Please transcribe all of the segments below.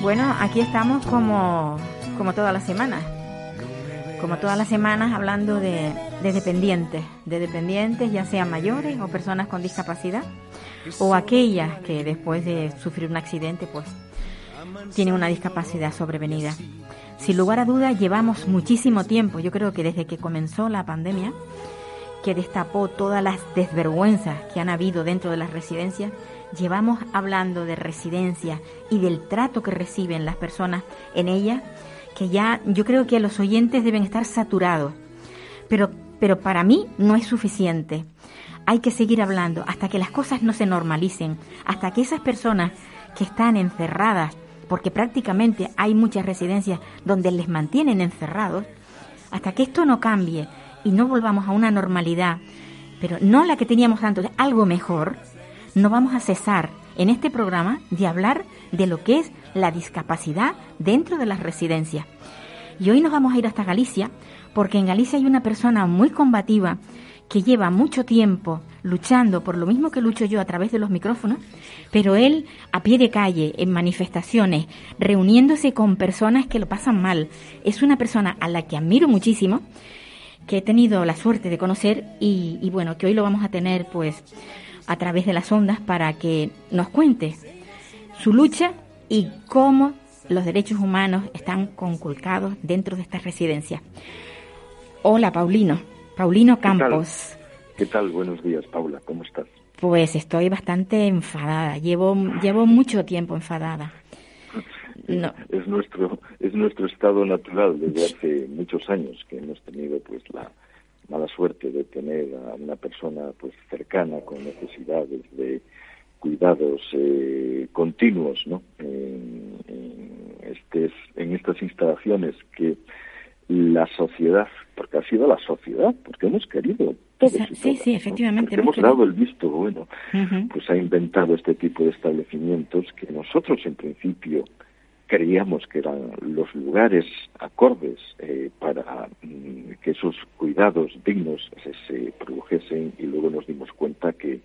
Bueno, aquí estamos como, como todas las semanas. Como todas las semanas hablando de, de dependientes, de dependientes ya sean mayores o personas con discapacidad o aquellas que después de sufrir un accidente pues tienen una discapacidad sobrevenida. Sin lugar a dudas llevamos muchísimo tiempo, yo creo que desde que comenzó la pandemia, que destapó todas las desvergüenzas que han habido dentro de las residencias, llevamos hablando de residencias y del trato que reciben las personas en ellas, que ya yo creo que los oyentes deben estar saturados. Pero, pero para mí no es suficiente. Hay que seguir hablando hasta que las cosas no se normalicen, hasta que esas personas que están encerradas, porque prácticamente hay muchas residencias donde les mantienen encerrados, hasta que esto no cambie y no volvamos a una normalidad, pero no la que teníamos antes, algo mejor, no vamos a cesar en este programa de hablar de lo que es la discapacidad dentro de las residencias. Y hoy nos vamos a ir hasta Galicia, porque en Galicia hay una persona muy combativa que lleva mucho tiempo luchando por lo mismo que lucho yo a través de los micrófonos, pero él a pie de calle, en manifestaciones, reuniéndose con personas que lo pasan mal. Es una persona a la que admiro muchísimo, que he tenido la suerte de conocer y, y bueno, que hoy lo vamos a tener pues a través de las ondas para que nos cuente su lucha y cómo los derechos humanos están conculcados dentro de estas residencias. Hola, Paulino. Paulino Campos. ¿Qué tal? Buenos días, Paula. ¿Cómo estás? Pues estoy bastante enfadada. Llevo, llevo mucho tiempo enfadada. No. Es nuestro es nuestro estado natural desde hace muchos años que hemos tenido pues la mala suerte de tener a una persona pues cercana con necesidades de cuidados eh, continuos, ¿no? En, en, estes, en estas instalaciones que la sociedad, porque ha sido la sociedad, porque hemos querido todos y Sí, todas, sí, efectivamente. Hemos querido. dado el visto bueno, pues ha inventado este tipo de establecimientos que nosotros en principio creíamos que eran los lugares acordes eh, para mm, que esos cuidados dignos se, se produjesen y luego nos dimos cuenta que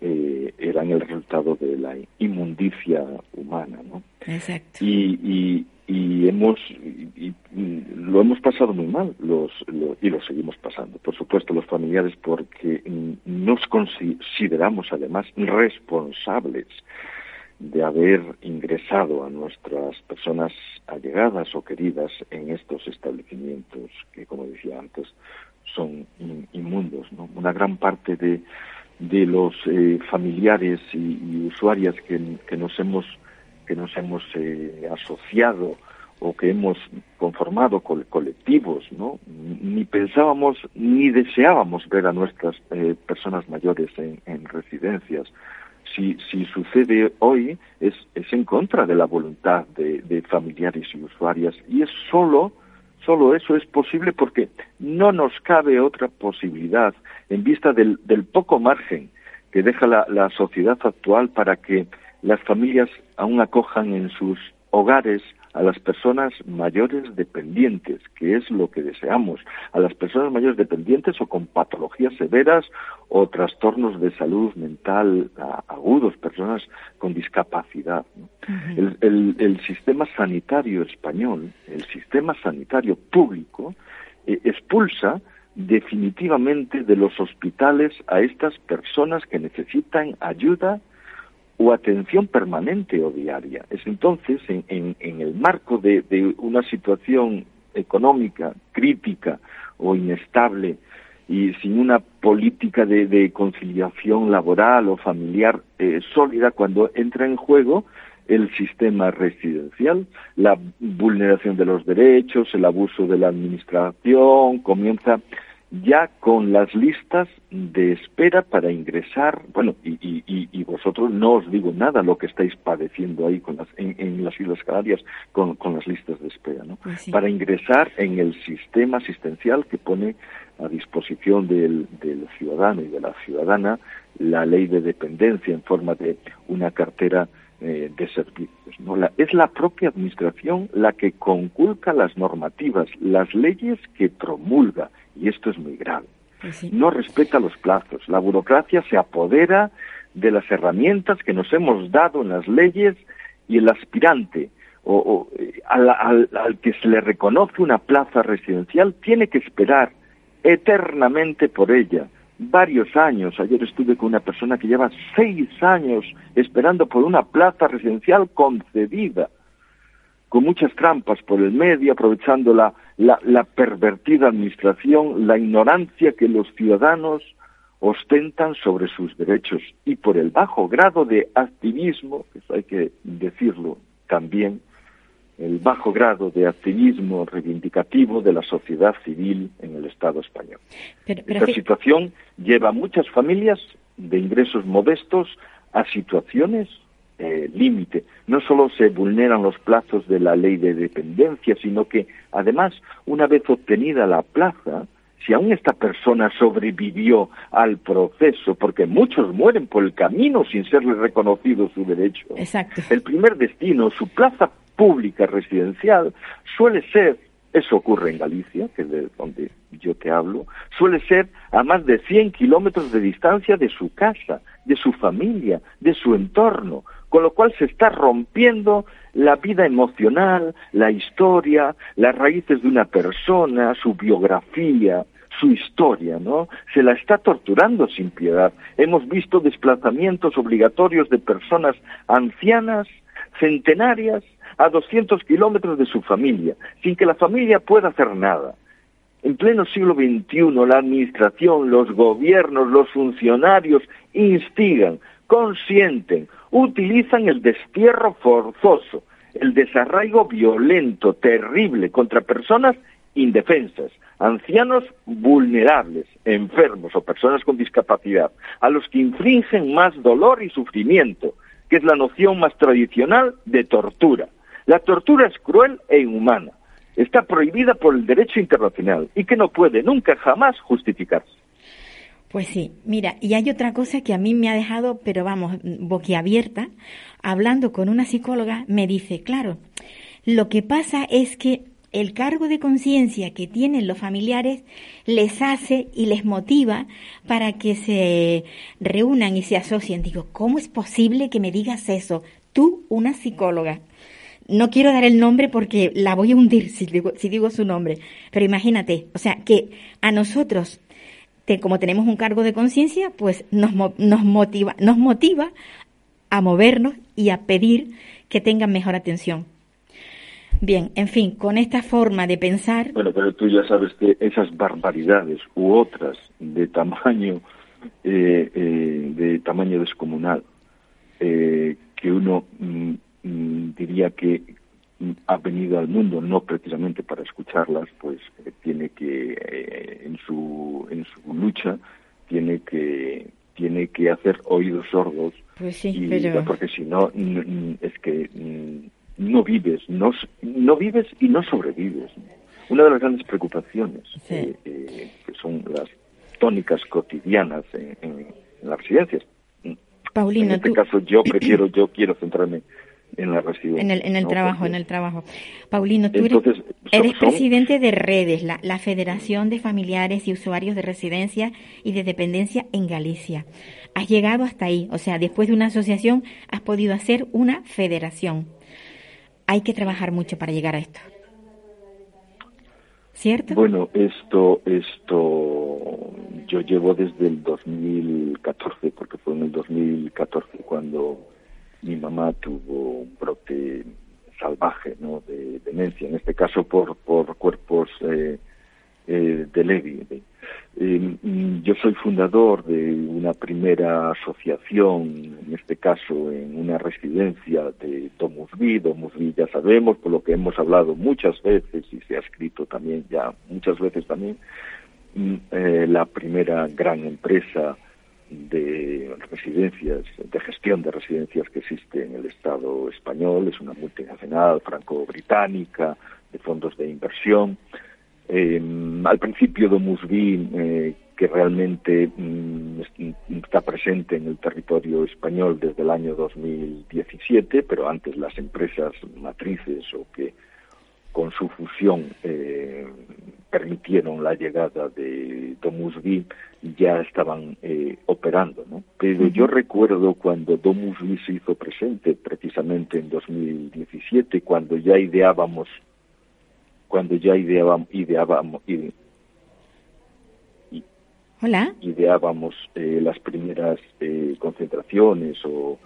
eh, eran el resultado de la inmundicia humana, ¿no? Exacto. y, y, y hemos y, mm, lo hemos pasado muy mal los, lo- y lo seguimos pasando por supuesto los familiares porque mm, nos consideramos además responsables de haber ingresado a nuestras personas allegadas o queridas en estos establecimientos que como decía antes son in- inmundos ¿no? una gran parte de de los eh, familiares y, usuarias que, que nos hemos que nos hemos eh, asociado o que hemos conformado col colectivos, ¿no? Ni pensábamos ni deseábamos ver a nuestras eh, personas mayores en residencias. Si, si sucede hoy es, es en contra de la voluntad de, familiares y usuarias. Y es solo Solo eso es posible porque no nos cabe otra posibilidad en vista del, del poco margen que deja la, la, sociedad actual para que las familias aún acojan en sus hogares a las personas mayores dependientes, que es lo que deseamos, a las personas mayores dependientes o con patologías severas o trastornos de salud mental agudos, personas con discapacidad. ¿no? Uh -huh. el, el, el, sistema sanitario español, el sistema sanitario público, eh, expulsa definitivamente de los hospitales a estas personas que necesitan ayuda o atención permanente o diaria. Es entonces, en, en, el marco de, de, una situación económica crítica o inestable y sin una política de, de conciliación laboral o familiar eh, sólida, cuando entra en juego el sistema residencial, la vulneración de los derechos, el abuso de la administración, comienza ya con las listas de espera para ingresar, bueno, y, vosotros no os digo nada lo que estáis padeciendo ahí con las, en, las Islas Canarias con, las listas de espera, ¿no? Pues para ingresar en el sistema asistencial que pone a disposición del, del ciudadano y de la ciudadana la ley de dependencia en forma de una cartera eh, de servicios. ¿no? es la propia Administración la que conculca las normativas, las leyes que promulga, y esto es muy grave. Pues no respeta los plazos. La burocracia se apodera de las herramientas que nos hemos dado en las leyes y el aspirante o, eh, al, al que se le reconoce una plaza residencial tiene que esperar eternamente por ella varios años. Ayer estuve con una persona que lleva seis años esperando por una plaza residencial concedida, con muchas trampas por el medio, aprovechando la, la, pervertida administración, la ignorancia que los ciudadanos ostentan sobre sus derechos y por el bajo grado de activismo, eso hay que decirlo también, el bajo grado de activismo reivindicativo de la sociedad civil en el Estado español. Esta situación lleva a muchas familias de ingresos modestos a situaciones eh, límite. No solo se vulneran los plazos de la ley de dependencia, sino que además, una vez obtenida la plaza, si aún esta persona sobrevivió al proceso, porque muchos mueren por el camino sin serle reconocido su derecho. El primer destino, su plaza pública residencial, suele ser, eso ocurre en Galicia, que es de donde yo te hablo, suele ser a más de 100 kilómetros de distancia de su casa, de su familia, de su entorno, con lo cual se está rompiendo la vida emocional, la historia, las raíces de una persona, su biografía, su historia, ¿no? Se la está torturando sin piedad. Hemos visto desplazamientos obligatorios de personas ancianas, centenarias, a 200 kilómetros de su familia, sin que la familia pueda hacer nada. En pleno siglo XXI, la administración, los gobiernos, los funcionarios instigan, consienten, utilizan el destierro forzoso, el desarraigo violento, terrible contra personas indefensas, ancianos vulnerables, enfermos o personas con discapacidad, a los que infringen más dolor y sufrimiento, que es la noción más tradicional de tortura. La tortura es cruel e inhumana, está prohibida por el derecho internacional y que no puede nunca jamás justificarse. Pues sí, mira, y hay otra cosa que a mí me ha dejado, pero vamos, boquiabierta, hablando con una psicóloga, me dice, claro, lo que pasa es que el cargo de conciencia que tienen los familiares les hace y les motiva para que se reúnan y se asocien. Digo, ¿cómo es posible que me digas eso? Tú, una psicóloga. No quiero dar el nombre porque la voy a hundir si digo, si digo su nombre, pero imagínate, o sea, que a nosotros, como tenemos un cargo de conciencia, pues nos, nos, motiva, nos motiva a movernos y a pedir que tengan mejor atención. Bien, en fin, con esta forma de pensar. Bueno, pero tú ya sabes que esas barbaridades u otras de tamaño eh, eh, de tamaño descomunal eh, que uno mm, Mm, diría que ha venido al mundo no precisamente para escucharlas, pues eh, tiene que eh, en su en su lucha tiene que tiene que hacer oídos sordos. Pues sí, y, porque si no es que no vives no no vives y no sobrevives. Una de las grandes preocupaciones eh, que son las tónicas cotidianas en, las residencias. Paulino, en este caso yo prefiero yo quiero centrarme en la residencia. En el, en el trabajo, en el trabajo. Paulino, tú eres, presidente de Redes, la, la, Federación de Familiares y Usuarios de Residencia y de Dependencia en Galicia. Has llegado hasta ahí, o sea, después de una asociación has podido hacer una federación. Hay que trabajar mucho para llegar a esto. ¿Cierto? Bueno, esto, esto, yo llevo desde el 2014, porque fue en el 2014 cuando mi mamá tuvo un brote salvaje ¿no? de demencia, en este caso por, por cuerpos eh, eh, de Levi. Eh, yo soy fundador de una primera asociación, en este caso en una residencia de Domusví. Domusví ya sabemos, por lo que hemos hablado muchas veces y se ha escrito también ya muchas veces también, mm, eh, la primera gran empresa de residencias, de gestión de residencias que existe en el Estado español, es una multinacional franco-británica de fondos de inversión. Eh, al principio Domusvi, eh, que realmente mm, está presente en el territorio español desde el año 2017, pero antes las empresas matrices o que con su fusión eh, permitieron la llegada de Domusvi ya estaban eh, operando, ¿no? Pero yo recuerdo cuando Domusvi se hizo presente, precisamente en 2017, cuando ya ideábamos cuando ya ideábamos, ideábamos, Hola. ideábamos eh, las primeras eh, concentraciones o,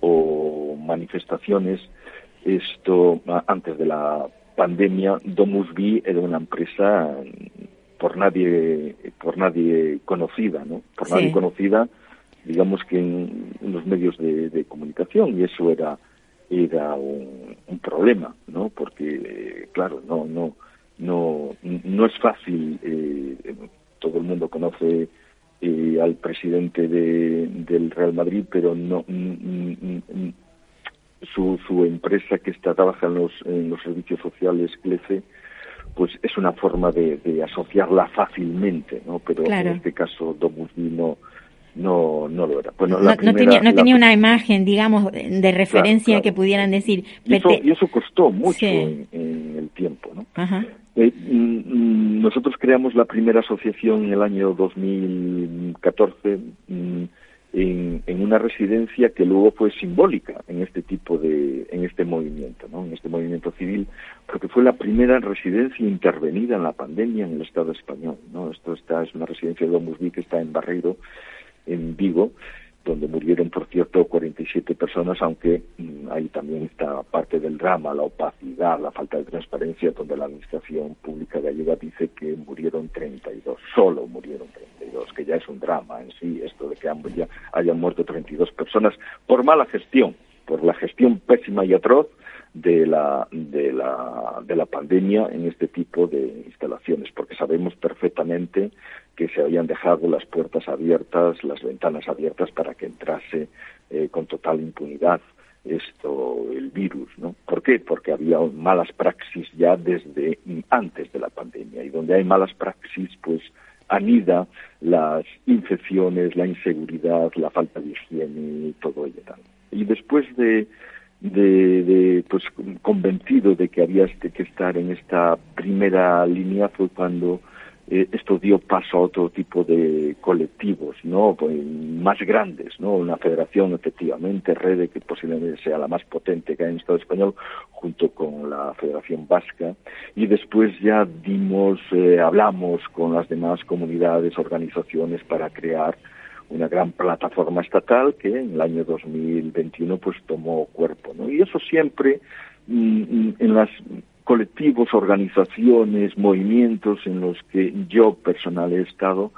o, manifestaciones, esto antes de la pandemia, Domusvi era una empresa por nadie por nadie conocida, ¿no? Por nadie conocida, digamos que en, los medios de comunicación y eso era era un, problema, ¿no? Porque, claro, no, no, no, no es fácil. Eh, todo el mundo conoce eh, al presidente de, del Real Madrid, pero no su, su empresa que está trabaja en los, en los servicios sociales, CLECE, pues es una forma de, asociarla fácilmente, ¿no? Pero en este caso Domus no no no lo era. Bueno, no, tenía, no tenía una imagen, digamos, de referencia que pudieran decir. Y eso, costó mucho en, el tiempo, ¿no? Eh, mm, mm, nosotros creamos la primera asociación en el año 2014 mm, en, en, una residencia que luego fue simbólica en este tipo de, en este movimiento, ¿no? En este movimiento civil, porque fue la primera residencia intervenida en la pandemia en el Estado español, ¿no? Esto está, es una residencia de Domus que está en Barreiro, en Vigo, donde murieron, por cierto, 47 personas, aunque mm, ahí también está parte del drama, la opacidad, la falta de transparencia, donde la Administración Pública Ayuda dice que murieron 32, solo murieron 32, que ya es un drama en sí, esto de que ya hayan muerto 32 personas por mala gestión, por la gestión pésima y atroz de la, de la, de la pandemia en este tipo de instalaciones, porque sabemos perfectamente que se habían dejado las puertas abiertas, las ventanas abiertas para que entrase eh, con total impunidad esto el virus, ¿no? ¿Por qué? Porque había malas praxis ya desde antes de la pandemia y donde hay malas praxis, pues anida las infecciones, la inseguridad, la falta de higiene y todo ello. Y después de de, de, pues convencido de que había que estar en esta primera línea fue cuando eh, esto dio paso a otro tipo de colectivos, ¿no? Pues, más grandes, ¿no? Una federación, efectivamente, Rede, que posiblemente sea la más potente que hay en el Estado español, junto con la Federación Vasca, y después ya dimos, eh, hablamos con las demás comunidades, organizaciones para crear una gran plataforma estatal que en el año 2021 pues tomó cuerpo, ¿no? Y eso siempre mm, mm, en los colectivos, organizaciones, movimientos en los que yo personal he estado,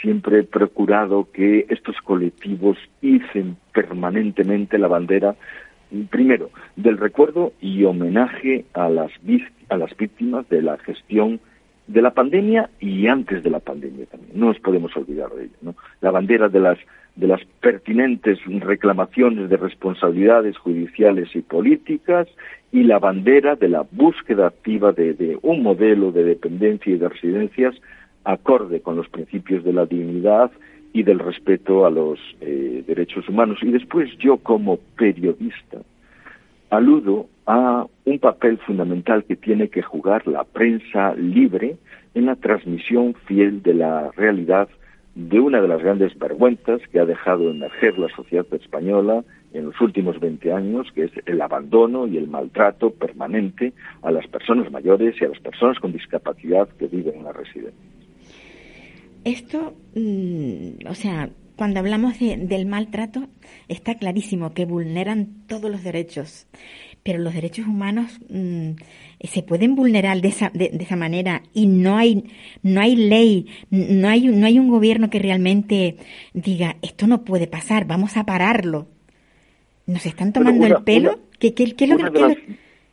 siempre he procurado que estos colectivos hicen permanentemente la bandera primero del recuerdo y homenaje a las a las víctimas de la gestión de la pandemia y antes de la pandemia también. No nos podemos olvidar de ello. ¿no? La bandera de las, de las pertinentes reclamaciones de responsabilidades judiciales y políticas y la bandera de la búsqueda activa de, un modelo de dependencia y de residencias acorde con los principios de la dignidad y del respeto a los eh, derechos humanos. Y después yo como periodista aludo a un papel fundamental que tiene que jugar la prensa libre en la transmisión fiel de la realidad de una de las grandes vergüenzas que ha dejado emerger la sociedad española en los últimos 20 años, que es el abandono y el maltrato permanente a las personas mayores y a las personas con discapacidad que viven en la residencia. Esto, mm, o sea, cuando hablamos del maltrato, está clarísimo que vulneran todos los derechos. Pero los derechos humanos mm, se pueden vulnerar de esa, de, esa manera y no hay, no hay ley, no hay, no hay un gobierno que realmente diga, esto no puede pasar, vamos a pararlo. ¿Nos están tomando el pelo? ¿Qué, qué, qué, es lo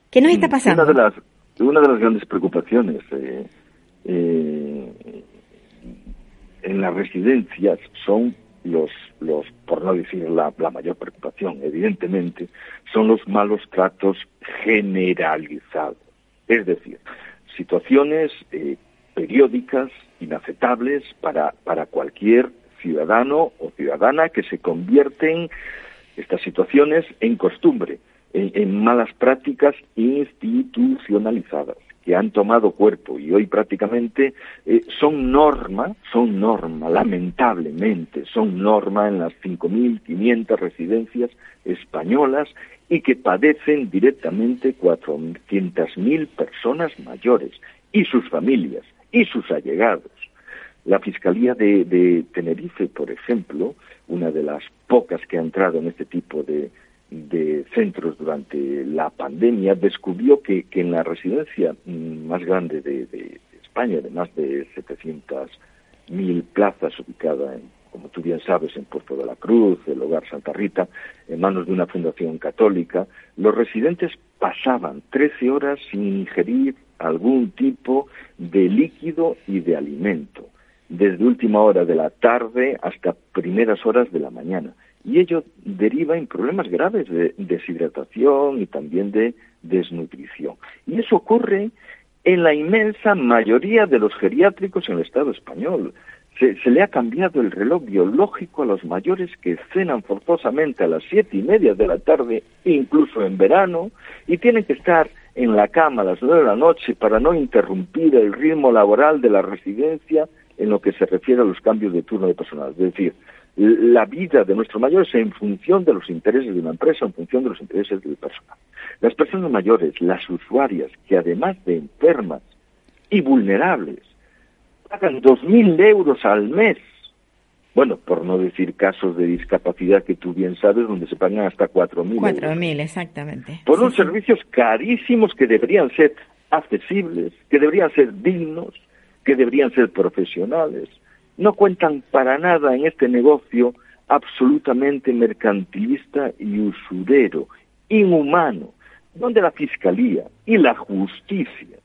que, nos está pasando? Una de las, una de las grandes preocupaciones eh, eh, en las residencias son los, los por no decir la, mayor preocupación, evidentemente, son los malos tratos generalizados. Es decir, situaciones eh, periódicas, inaceptables para, para cualquier ciudadano o ciudadana que se convierten estas situaciones en costumbre, en malas prácticas institucionalizadas que han tomado cuerpo y hoy prácticamente eh, son norma, son norma, lamentablemente, son norma en las 5.500 residencias españolas y que padecen directamente 400.000 personas mayores y sus familias y sus allegados. La Fiscalía de, de Tenerife, por ejemplo, una de las pocas que ha entrado en este tipo de, de centros durante la pandemia descubrió que, que en la residencia mm, más grande de, España, de más de 700.000 plazas, ubicada, en, como tú bien sabes, en Puerto de la Cruz, el Hogar Santa Rita, en manos de una fundación católica, los residentes pasaban 13 horas sin ingerir algún tipo de líquido y de alimento, desde última hora de la tarde hasta primeras horas de la mañana y ello deriva en problemas graves de deshidratación y también de desnutrición. Y eso ocurre en la inmensa mayoría de los geriátricos en el Estado español. Se, le ha cambiado el reloj biológico a los mayores que cenan forzosamente a las siete y media de la tarde, incluso en verano, y tienen que estar en la cama a las nueve de la noche para no interrumpir el ritmo laboral de la residencia en lo que se refiere a los cambios de turno de personal. Es decir, la vida de nuestros mayores en función de los intereses de una empresa, en función de los intereses del personal. Las personas mayores, las usuarias, que además de enfermas y vulnerables, pagan 2.000 euros al mes. Bueno, por no decir casos de discapacidad que tú bien sabes, donde se pagan hasta 4.000 4.000, exactamente. Por unos servicios carísimos que deberían ser accesibles, que deberían ser dignos, que deberían ser profesionales no cuentan para nada en este negocio absolutamente mercantilista y usurero, inhumano, donde la Fiscalía y la Justicia,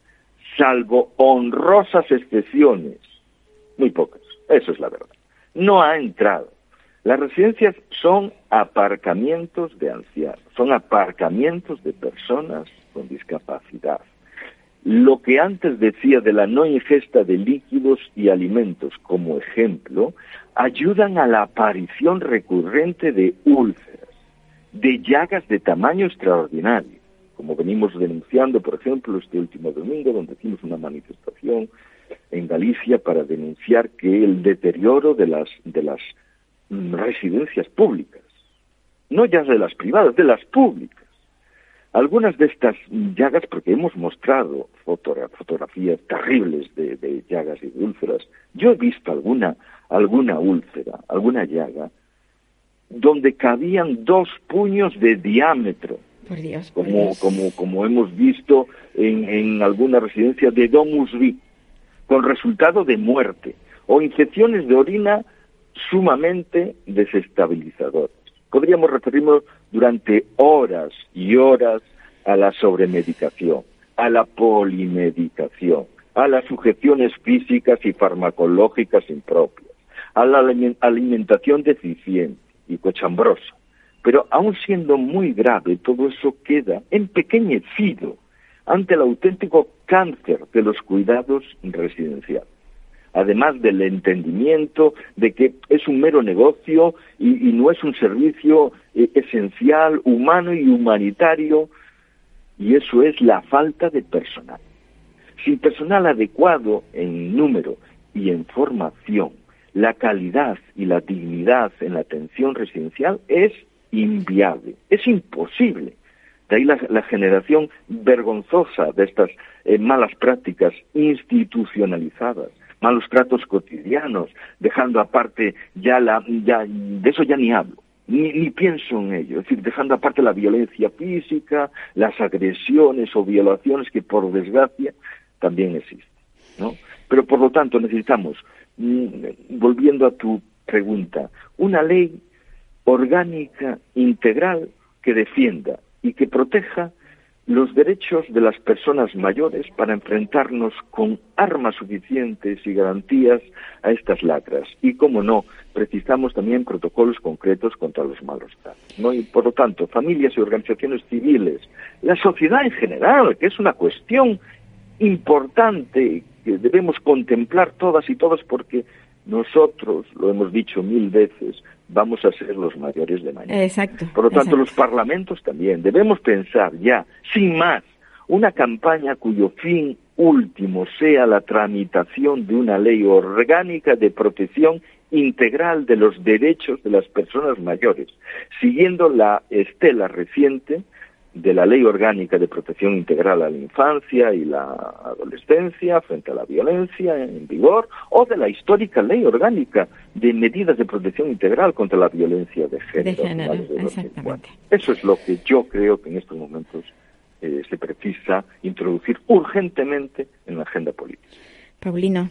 salvo honrosas excepciones, muy pocas, eso es la verdad, no ha entrado. Las residencias son aparcamientos de ancianos, son aparcamientos de personas con discapacidad lo que antes decía de la no ingesta de líquidos y alimentos como ejemplo, ayudan a la aparición recurrente de úlceras, de llagas de tamaño extraordinario, como venimos denunciando, por ejemplo, este último domingo, donde hicimos una manifestación en Galicia para denunciar que el deterioro de las, de las residencias públicas, no ya de las privadas, de las públicas, algunas de estas llagas, porque hemos mostrado fotografías terribles de, llagas y de úlceras, yo he visto alguna, alguna úlcera, alguna llaga, donde cabían dos puños de diámetro. Por Dios, como, como, como hemos visto en, en alguna residencia de Domus Vi, con resultado de muerte, o infecciones de orina sumamente desestabilizadoras. Podríamos referirnos durante horas y horas a la sobremedicación, a la polimedicación, a las sujeciones físicas y farmacológicas impropias, a la alimentación deficiente y cochambrosa. Pero aun siendo muy grave, todo eso queda empequeñecido ante el auténtico cáncer de los cuidados residenciales además del entendimiento de que es un mero negocio y, no es un servicio eh, esencial, humano y humanitario, y eso es la falta de personal. Sin personal adecuado en número y en formación, la calidad y la dignidad en la atención residencial es inviable, es imposible. De ahí la, generación vergonzosa de estas eh, malas prácticas institucionalizadas malos tratos cotidianos, dejando aparte ya la, ya, de eso ya ni hablo, ni, ni pienso en ello. Es decir, dejando aparte la violencia física, las agresiones o violaciones que por desgracia también existen. ¿no? Pero por lo tanto necesitamos, mm, volviendo a tu pregunta, una ley orgánica, integral, que defienda y que proteja los derechos de las personas mayores para enfrentarnos con armas suficientes y garantías a estas lacras. Y, como no, precisamos también protocolos concretos contra los malos. ¿no? Y, por lo tanto, familias y organizaciones civiles, la sociedad en general, que es una cuestión importante que debemos contemplar todas y todos porque nosotros, lo hemos dicho mil veces, vamos a ser los mayores de mañana. Exacto. Por lo tanto, exacto. los parlamentos también. Debemos pensar ya, sin más, una campaña cuyo fin último sea la tramitación de una ley orgánica de protección integral de los derechos de las personas mayores, siguiendo la estela reciente de la Ley Orgánica de Protección Integral a la Infancia y la Adolescencia frente a la violencia en vigor, o de la histórica Ley Orgánica de Medidas de Protección Integral contra la Violencia de Género. De género, de 2004. exactamente. Eso es lo que yo creo que en estos momentos eh, se precisa introducir urgentemente en la agenda política. Paulino,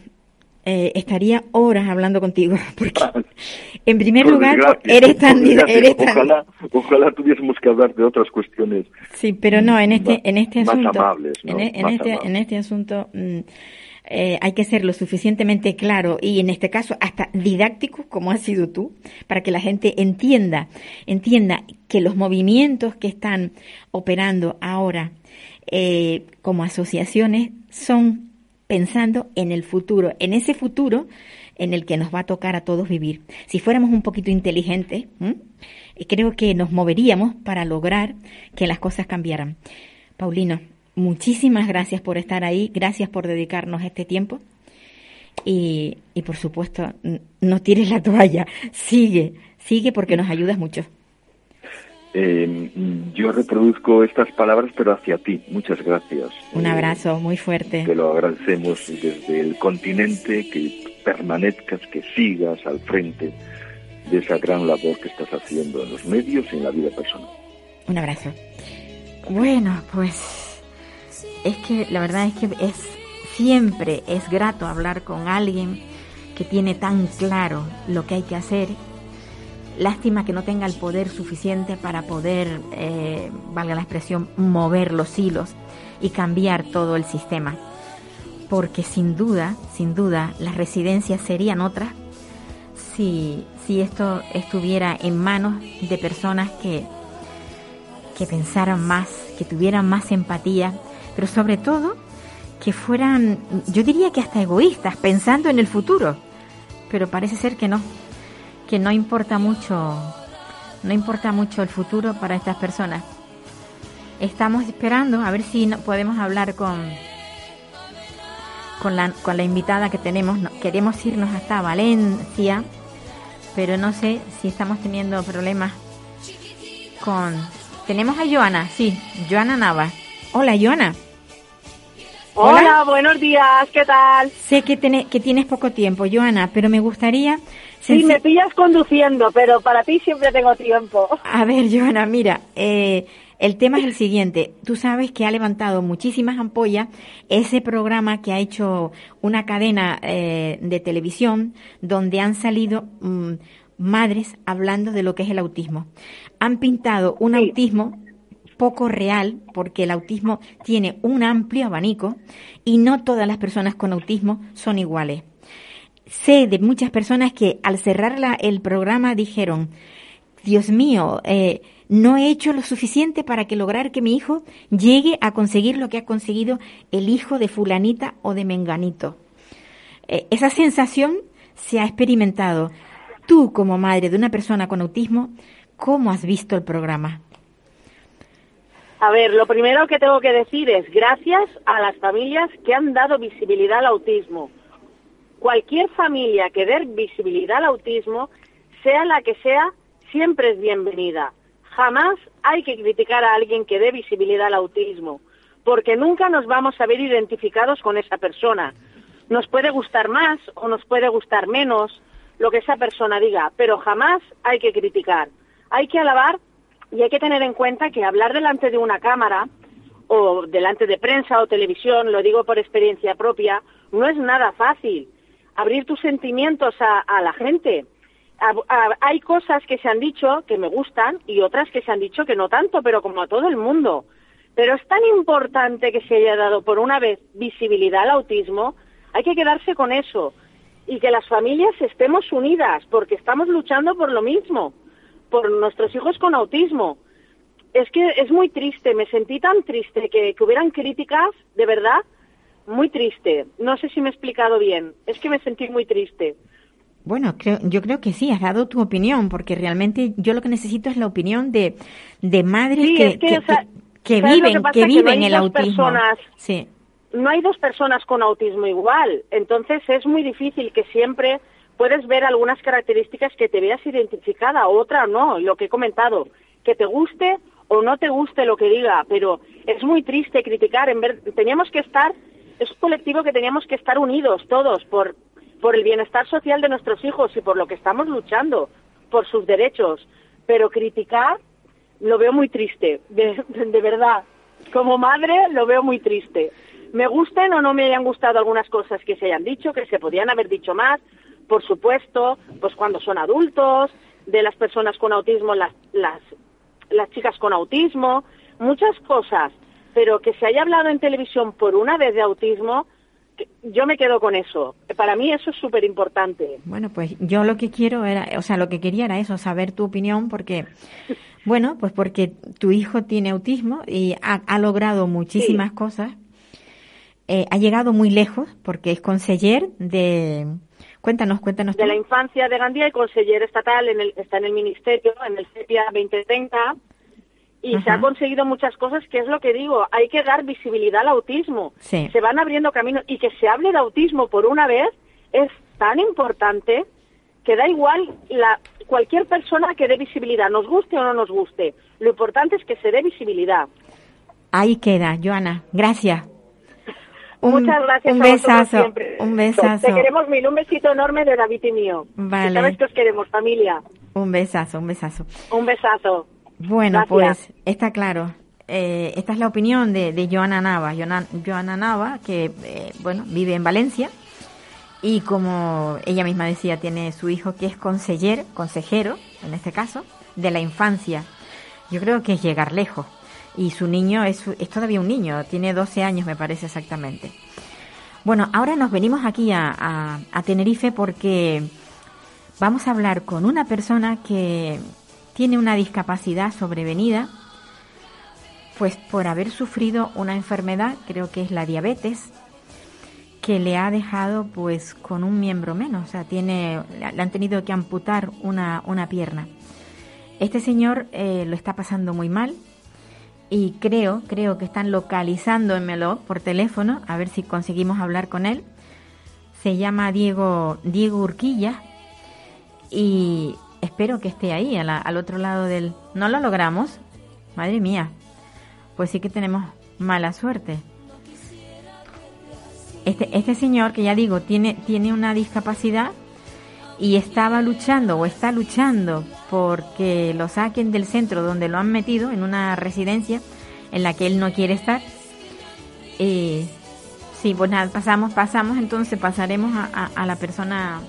eh, estaría horas hablando contigo, porque en primer Por lugar eres tan, por desgracia. eres tan- Ojalá, ojalá tuviésemos que hablar de otras cuestiones sí, pero no en este en este más asunto, amables, ¿no? en, e- en este en este asunto mm, eh, hay que ser lo suficientemente claro y en este caso hasta didáctico como has sido tú para que la gente entienda entienda que los movimientos que están operando ahora eh, como asociaciones son pensando en el futuro, en ese futuro en el que nos va a tocar a todos vivir. Si fuéramos un poquito inteligentes. Eh, creo que nos moveríamos para lograr que las cosas cambiaran. Paulino, muchísimas gracias por estar ahí, gracias por dedicarnos este tiempo. Y, y por supuesto, no tires la toalla, sigue, sigue porque nos ayudas mucho. Eh, yo reproduzco estas palabras, pero hacia ti. Muchas gracias. Un Eh, abrazo muy fuerte. Te lo agradecemos desde el continente, que permanezcas, que sigas al frente de esa gran labor que estás haciendo en los medios y en la vida personal. Un abrazo. Bueno, pues es que la verdad es que es siempre es grato hablar con alguien que tiene tan claro lo que hay que hacer. Lástima que no tenga el poder suficiente para poder, eh, valga la expresión, mover los hilos y cambiar todo el sistema. Porque sin duda, sin duda, las residencias serían otras si, si esto estuviera en manos de personas que, que pensaran más, que tuvieran más empatía, pero sobre todo que fueran, yo diría que hasta egoístas, pensando en el futuro. Pero parece ser que no, que no importa mucho, no importa mucho el futuro para estas personas. Estamos esperando a ver si no- podemos hablar con con la, con la invitada que tenemos. Queremos irnos hasta Valencia, pero no sé si estamos teniendo problemas con... Tenemos a Joana, sí, Joana Nava. Hola, Joana. Hola. Hola, buenos días, ¿qué tal? Sé que, que tienes poco tiempo, Joana, pero me gustaría... Sí, me pillas conduciendo, pero para ti siempre tengo tiempo. A ver, Joana, mira, eh, el tema es el siguiente. Tú sabes que ha levantado muchísimas ampollas ese programa que ha hecho una cadena eh, de televisión donde han salido mm, madres hablando de lo que es el autismo. Han pintado un Sí. autismo poco real porque el autismo tiene un amplio abanico y no todas las personas con autismo son iguales. Sé de muchas personas que al cerrar la- el programa dijeron, Dios mío, eh, no he hecho lo suficiente para que lograr que mi hijo llegue a conseguir lo que ha conseguido el hijo de fulanita o de menganito. Eh, esa sensación se ha experimentado. Tú, como madre de una persona con autismo, ¿cómo has visto el programa? A ver, lo primero que tengo que decir es gracias a las familias que han dado visibilidad al autismo. Cualquier familia que dé visibilidad al autismo, sea la que sea, siempre es bienvenida. Jamás hay que criticar a alguien que dé visibilidad al autismo, porque nunca nos vamos a ver identificados con esa persona. Nos puede gustar más o nos puede gustar menos lo que esa persona diga, pero jamás hay que criticar. hay que alabar y hay que tener en cuenta que hablar delante de una cámara o delante de prensa o televisión, lo digo por experiencia propia, no es nada fácil. Abrir tus sentimientos a, la gente. hay cosas que se han dicho que me gustan y otras que se han dicho que no tanto, pero como a todo el mundo. Pero es tan importante que se haya dado por una vez visibilidad al autismo, hay que quedarse con eso y que las familias estemos unidas porque estamos luchando por lo mismo, por nuestros hijos con autismo es que es muy triste, me sentí tan triste que, hubieran críticas, de verdad, muy triste. No sé si me he explicado bien, es que me sentí muy triste. Bueno, creo, yo creo que sí, has dado tu opinión, porque realmente yo lo que necesito es la opinión de, de madres que, que, viven, que viven el autismo. sí. No hay dos personas con autismo igual, entonces es muy difícil que siempre puedes ver algunas características que te veas identificada, otra no, lo que he comentado, que te guste o no te guste lo que diga, pero es muy triste criticar. En ver, teníamos que estar, es un colectivo que teníamos que estar unidos todos por, por el bienestar social de nuestros hijos y por lo que estamos luchando, por sus derechos. Pero criticar lo veo muy triste, de, de verdad. Como madre lo veo muy triste. Me gusten o no me hayan gustado algunas cosas que se hayan dicho, que se podían haber dicho más, por supuesto, pues cuando son adultos, de las personas con autismo, las, las las chicas con autismo, muchas cosas, pero que se haya hablado en televisión por una vez de autismo, yo me quedo con eso. Para mí eso es súper importante. Bueno, pues yo lo que quiero era, o sea, lo que quería era eso, saber tu opinión, porque, bueno, pues porque tu hijo tiene autismo y ha, logrado muchísimas cosas. Eh, ha llegado muy lejos porque es conseller de, Cuéntanos, cuéntanos. De la infancia de Gandía y conseller estatal, en el, está en el ministerio, en el CEPIA 2030, y se ha conseguido muchas cosas, que es lo que digo, hay que dar visibilidad al autismo. Se van abriendo caminos y que se hable de autismo por una vez es tan importante que da igual la, cualquier persona que dé visibilidad, nos guste o no nos guste. Lo importante es que se dé visibilidad. Ahí queda, Joana. Gracias. Muchas gracias. Un besazo. Un besazo. Te queremos mil. Un besito enorme de David y mío. Vale. sabes que os queremos, familia. Un besazo, un besazo. Un besazo. Bueno, pues está claro. Eh, esta es la opinión de, de Joana Nava. Joana, Nava, que, eh, bueno, vive en Valencia. Y como ella misma decía, tiene su hijo que es conseller, consejero, en este caso, de la infancia. Yo creo que es llegar lejos y su niño es, es todavía un niño, tiene 12 años me parece exactamente. Bueno, ahora nos venimos aquí a, a, Tenerife porque vamos a hablar con una persona que tiene una discapacidad sobrevenida, pues por haber sufrido una enfermedad, creo que es la diabetes, que le ha dejado pues con un miembro menos, o sea, tiene, le han tenido que amputar una, una pierna. Este señor eh, lo está pasando muy mal, y creo, creo que están localizándomelo por teléfono, a ver si conseguimos hablar con él. Se llama Diego, Diego Urquilla y espero que esté ahí, al otro lado del... No lo logramos, madre mía, pues sí que tenemos mala suerte. Este, este señor, que ya digo, tiene, tiene una discapacidad y estaba luchando o está luchando porque lo saquen del centro donde lo han metido, en una residencia en la que él no quiere estar. Eh, sí, pues nada, pasamos, pasamos, entonces pasaremos a, a, la persona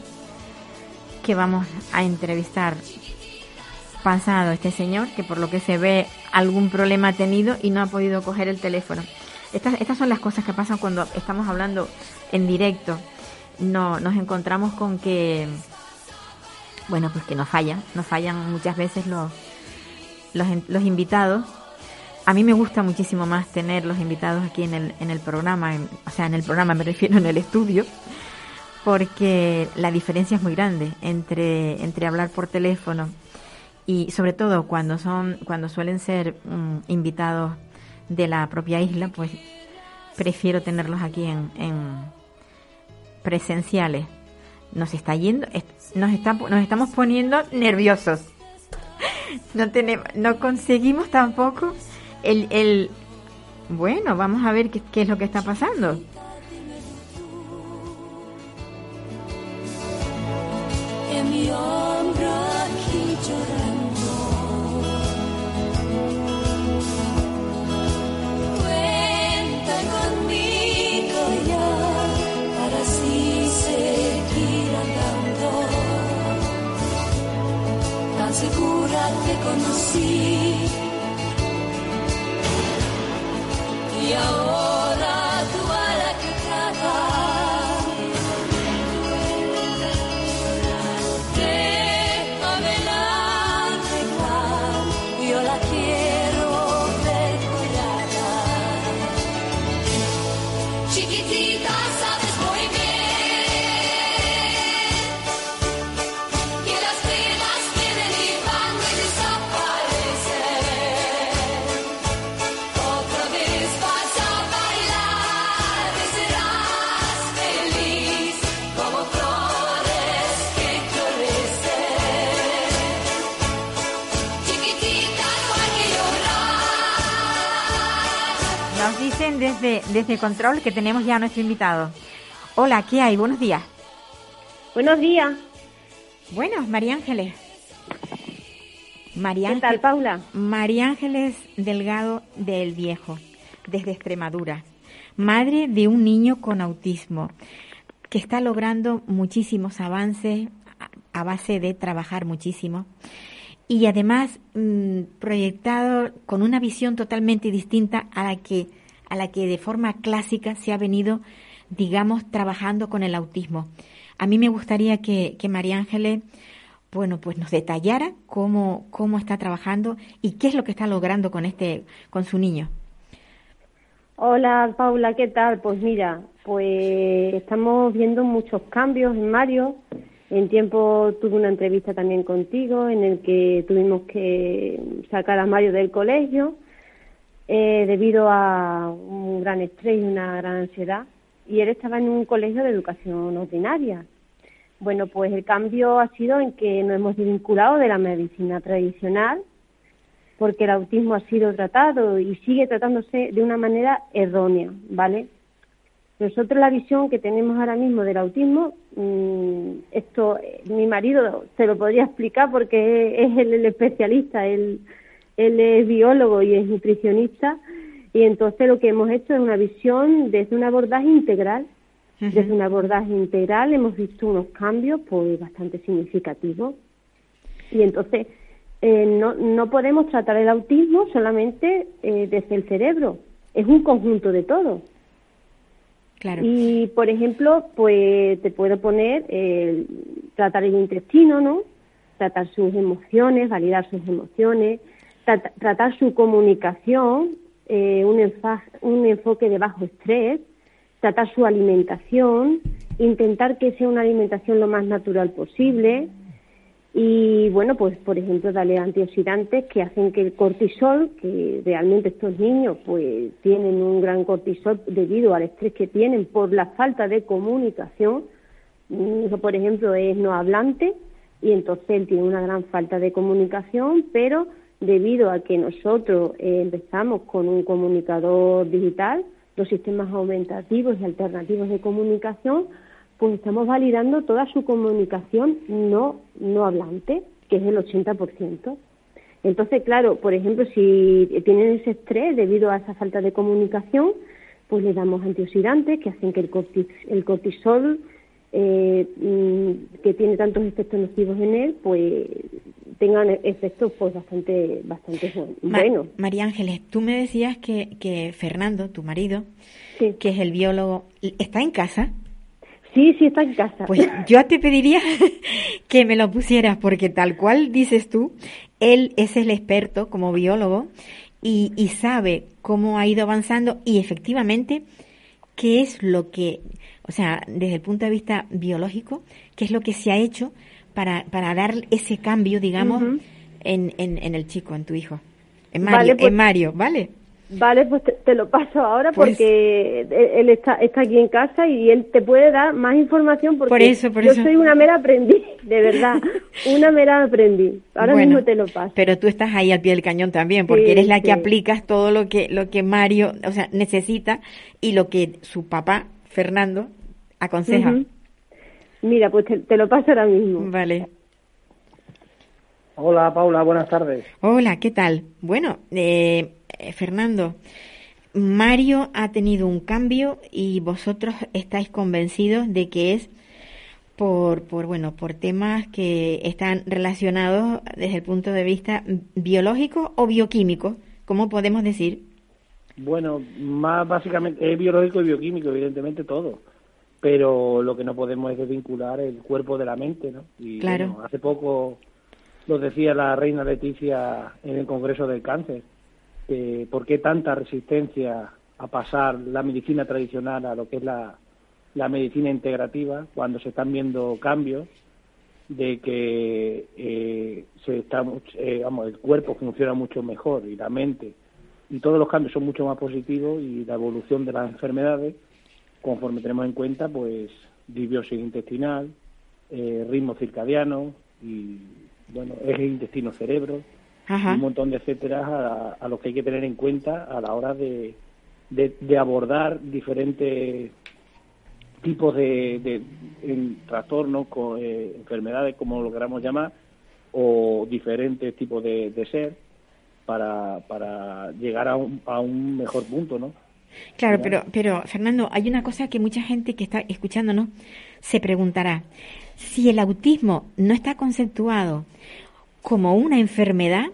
que vamos a entrevistar pasado este señor, que por lo que se ve algún problema ha tenido y no ha podido coger el teléfono. Estas, estas son las cosas que pasan cuando estamos hablando en directo. No, nos encontramos con que bueno, pues que nos fallan, nos fallan muchas veces los, los, los invitados. A mí me gusta muchísimo más tener los invitados aquí en el, en el programa, o sea, en el programa me refiero en el estudio, porque la diferencia es muy grande entre, entre hablar por teléfono y sobre todo cuando son, cuando suelen ser mm, invitados de la propia isla, pues prefiero tenerlos aquí en, en presenciales. Nos está yendo, nos, está, nos estamos poniendo nerviosos. No, tenemos, no conseguimos tampoco el, el... Bueno, vamos a ver qué, qué es lo que está pasando. conocí. Desde, desde Control que tenemos ya a nuestro invitado. Hola, ¿qué hay? Buenos días. Buenos días. Bueno, María Ángeles. María ¿Qué tal, Paula? María Ángeles Delgado del Viejo, desde Extremadura. Madre de un niño con autismo, que está logrando muchísimos avances a base de trabajar muchísimo y además mm, proyectado con una visión totalmente distinta a la que a la que de forma clásica se ha venido, digamos, trabajando con el autismo. A mí me gustaría que, María Ángeles, bueno, pues nos detallara cómo, cómo está trabajando y qué es lo que está logrando con este, con su niño. Hola Paula, ¿qué tal? Pues mira, pues estamos viendo muchos cambios en Mario. En tiempo tuve una entrevista también contigo en el que tuvimos que sacar a Mario del colegio eh, debido a un gran estrés y una gran ansiedad. Y él estaba en un colegio de educación ordinaria. Bueno, pues el cambio ha sido en que nos hemos desvinculado de la medicina tradicional, porque el autismo ha sido tratado y sigue tratándose de una manera errónea, ¿vale? Nosotros la visión que tenemos ahora mismo del autismo, mm, esto mi marido te lo podría explicar porque es el especialista, él él es biólogo y es nutricionista y entonces lo que hemos hecho es una visión desde un abordaje integral. Desde un abordaje integral hemos visto unos cambios pues bastante significativos y entonces eh, no, no podemos tratar el autismo solamente eh, desde el cerebro, es un conjunto de todo. Claro. Y, por ejemplo, pues te puedo poner eh, tratar el intestino, ¿no? Tratar sus emociones, validar sus emociones, tratar su comunicación, eh, un, un enfoque de bajo estrés, tratar su alimentación, intentar que sea una alimentación lo más natural posible y bueno, pues por ejemplo darle antioxidantes que hacen que el cortisol, que realmente estos niños pues tienen un gran cortisol debido al estrés que tienen por la falta de comunicación, mi hijo por ejemplo es no hablante y entonces él tiene una gran falta de comunicación, pero debido a que nosotros eh, empezamos con un comunicador digital, los sistemas aumentativos y alternativos de comunicación, pues estamos validando toda su comunicación no, no hablante, que es el 80%. Entonces, claro, por ejemplo, si tienen ese estrés debido a esa falta de comunicación, pues le damos antioxidantes que hacen que el, el cortisol, eh, mm, que tiene tantos efectos nocivos en él, pues tengan efectos pues bastante bastante buenos. María Ángeles, tú me decías que, que Fernando, tu marido, que es el biólogo, ¿está en casa? Sí, sí, está en casa. Pues yo te pediría que me lo pusieras, porque tal cual dices tú, él es el experto como biólogo y, y sabe cómo ha ido avanzando y efectivamente qué es lo que, o sea, desde el punto de vista biológico, qué es lo que se ha hecho para, para dar ese cambio, digamos, en, en, el chico, en tu hijo. En Mario, pues, en Mario ¿vale? Vale, pues te, lo paso ahora pues porque él está, está aquí en casa y él te puede dar más información porque por eso, por yo soy una mera aprendiz, de verdad, una mera aprendiz. Ahora mismo te lo paso. Pero tú estás ahí al pie del cañón también porque eres la que aplicas todo lo que lo que Mario, o sea, necesita y lo que su papá Fernando aconseja. Mira, pues te, lo paso ahora mismo. Vale. Hola Paula, buenas tardes. Hola, ¿qué tal? Bueno, eh, Fernando, Mario ha tenido un cambio y vosotros estáis convencidos de que es por, por bueno, por temas que están relacionados desde el punto de vista biológico o bioquímico, ¿cómo podemos decir? Bueno, más básicamente es biológico y bioquímico, evidentemente todo. Pero lo que no podemos es desvincular el cuerpo de la mente, ¿no? Y Claro. bueno, hace poco lo decía la reina Leticia en el Congreso del Cáncer, que por qué tanta resistencia a pasar la medicina tradicional a lo que es la, la medicina integrativa cuando se están viendo cambios de que eh, se está eh, vamos, el cuerpo funciona mucho mejor y la mente y todos los cambios son mucho más positivos y la evolución de las enfermedades conforme tenemos en cuenta pues disbiosis intestinal eh, ritmo circadiano y bueno eje intestino cerebro Ajá. un montón de etcétera a, a los que hay que tener en cuenta a la hora de, de, de abordar diferentes tipos de, de en trastornos, co- eh, enfermedades, como lo queramos llamar, o diferentes tipos de, de ser para, para llegar a un, a un mejor punto, ¿no? Claro, pero, pero Fernando, hay una cosa que mucha gente que está escuchándonos se preguntará. Si el autismo no está conceptuado como una enfermedad,